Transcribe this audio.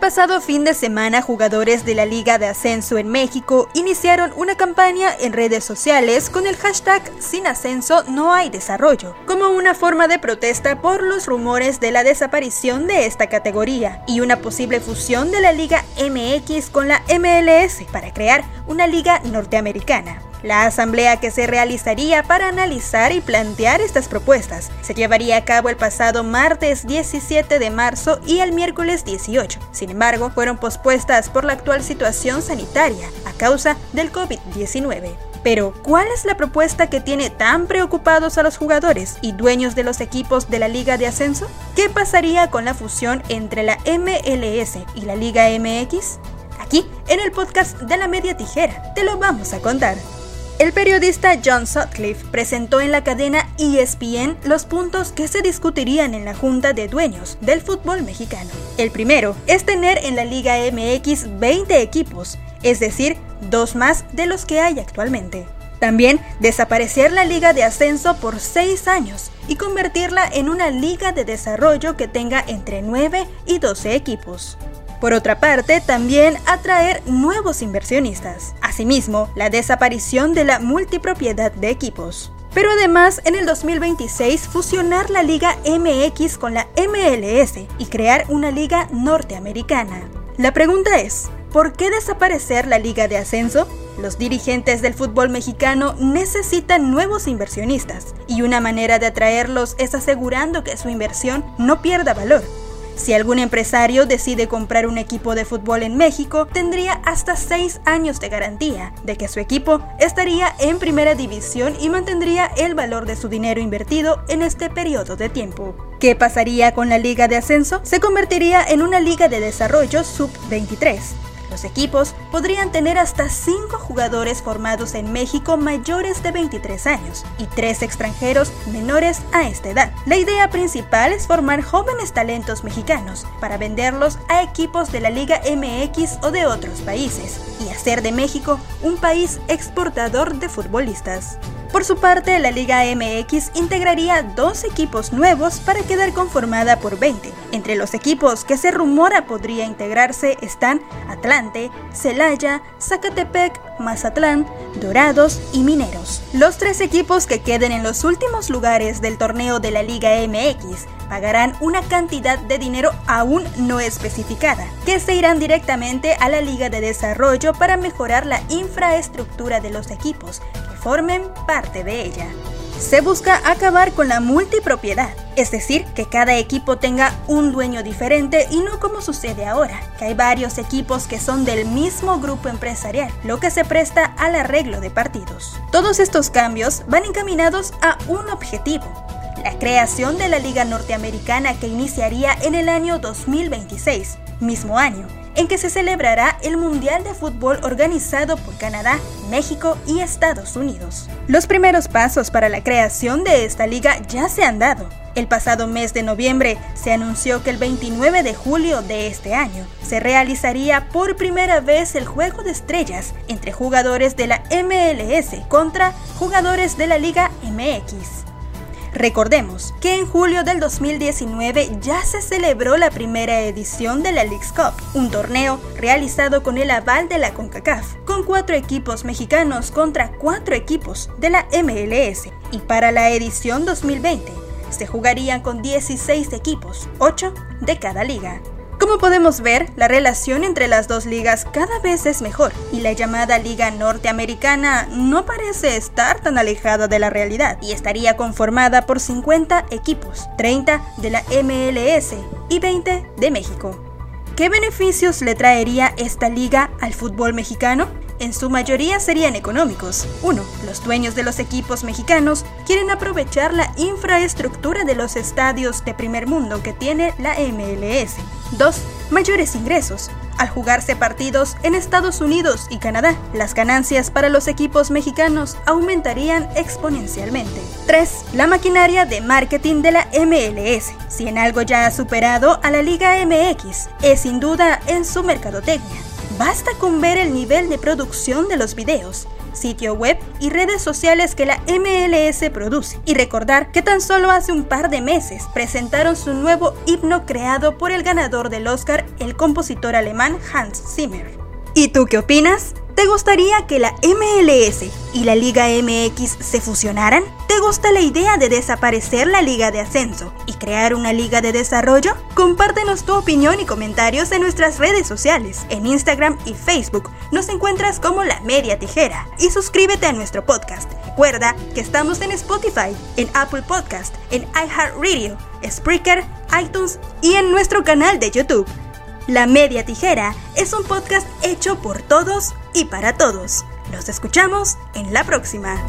pasado fin de semana, jugadores de la Liga de Ascenso en México iniciaron una campaña en redes sociales con el hashtag Sin Ascenso no hay desarrollo, como una forma de protesta por los rumores de la desaparición de esta categoría y una posible fusión de la Liga MX con la MLS para crear una liga norteamericana. La asamblea que se realizaría para analizar y plantear estas propuestas se llevaría a cabo el pasado martes 17 de marzo y el miércoles 18. Sin embargo, fueron pospuestas por la actual situación sanitaria a causa del COVID-19. Pero, ¿cuál es la propuesta que tiene tan preocupados a los jugadores y dueños de los equipos de la Liga de Ascenso? ¿Qué pasaría con la fusión entre la MLS y la Liga MX? Aquí, en el podcast de la Media Tijera, te lo vamos a contar. El periodista John Sutcliffe presentó en la cadena ESPN los puntos que se discutirían en la Junta de Dueños del fútbol mexicano. El primero es tener en la Liga MX 20 equipos, es decir, dos más de los que hay actualmente. También desaparecer la liga de ascenso por 6 años y convertirla en una liga de desarrollo que tenga entre 9 y 12 equipos. Por otra parte, también atraer nuevos inversionistas. Asimismo, la desaparición de la multipropiedad de equipos. Pero además, en el 2026 fusionar la Liga MX con la MLS y crear una liga norteamericana. La pregunta es, ¿por qué desaparecer la Liga de Ascenso? Los dirigentes del fútbol mexicano necesitan nuevos inversionistas y una manera de atraerlos es asegurando que su inversión no pierda valor si algún empresario decide comprar un equipo de fútbol en México, tendría hasta 6 años de garantía de que su equipo estaría en primera división y mantendría el valor de su dinero invertido en este periodo de tiempo. ¿Qué pasaría con la liga de ascenso? Se convertiría en una liga de desarrollo sub-23 los equipos podrían tener hasta 5 jugadores formados en México mayores de 23 años y 3 extranjeros menores a esta edad. La idea principal es formar jóvenes talentos mexicanos para venderlos a equipos de la Liga MX o de otros países y hacer de México un país exportador de futbolistas. Por su parte, la Liga MX integraría dos equipos nuevos para quedar conformada por 20. Entre los equipos que se rumora podría integrarse están Atlante, Celaya, Zacatepec, Mazatlán, Dorados y Mineros. Los tres equipos que queden en los últimos lugares del torneo de la Liga MX pagarán una cantidad de dinero aún no especificada, que se irán directamente a la Liga de Desarrollo para mejorar la infraestructura de los equipos formen parte de ella. Se busca acabar con la multipropiedad, es decir, que cada equipo tenga un dueño diferente y no como sucede ahora, que hay varios equipos que son del mismo grupo empresarial, lo que se presta al arreglo de partidos. Todos estos cambios van encaminados a un objetivo, la creación de la Liga Norteamericana que iniciaría en el año 2026, mismo año en que se celebrará el Mundial de Fútbol organizado por Canadá, México y Estados Unidos. Los primeros pasos para la creación de esta liga ya se han dado. El pasado mes de noviembre se anunció que el 29 de julio de este año se realizaría por primera vez el juego de estrellas entre jugadores de la MLS contra jugadores de la Liga MX. Recordemos que en julio del 2019 ya se celebró la primera edición de la Leagues Cup, un torneo realizado con el aval de la CONCACAF, con cuatro equipos mexicanos contra cuatro equipos de la MLS. Y para la edición 2020 se jugarían con 16 equipos, 8 de cada liga. Como podemos ver, la relación entre las dos ligas cada vez es mejor y la llamada Liga Norteamericana no parece estar tan alejada de la realidad y estaría conformada por 50 equipos, 30 de la MLS y 20 de México. ¿Qué beneficios le traería esta liga al fútbol mexicano? en su mayoría serían económicos. 1. Los dueños de los equipos mexicanos quieren aprovechar la infraestructura de los estadios de primer mundo que tiene la MLS. 2. Mayores ingresos. Al jugarse partidos en Estados Unidos y Canadá, las ganancias para los equipos mexicanos aumentarían exponencialmente. 3. La maquinaria de marketing de la MLS. Si en algo ya ha superado a la Liga MX, es sin duda en su mercadotecnia. Basta con ver el nivel de producción de los videos, sitio web y redes sociales que la MLS produce. Y recordar que tan solo hace un par de meses presentaron su nuevo himno creado por el ganador del Oscar, el compositor alemán Hans Zimmer. ¿Y tú qué opinas? ¿Te gustaría que la MLS y la Liga MX se fusionaran? ¿Te gusta la idea de desaparecer la Liga de Ascenso y crear una Liga de Desarrollo? Compártenos tu opinión y comentarios en nuestras redes sociales. En Instagram y Facebook nos encuentras como La Media Tijera y suscríbete a nuestro podcast. Recuerda que estamos en Spotify, en Apple Podcast, en iHeartRadio, Spreaker, iTunes y en nuestro canal de YouTube. La Media Tijera es un podcast hecho por todos y para todos. Nos escuchamos en la próxima.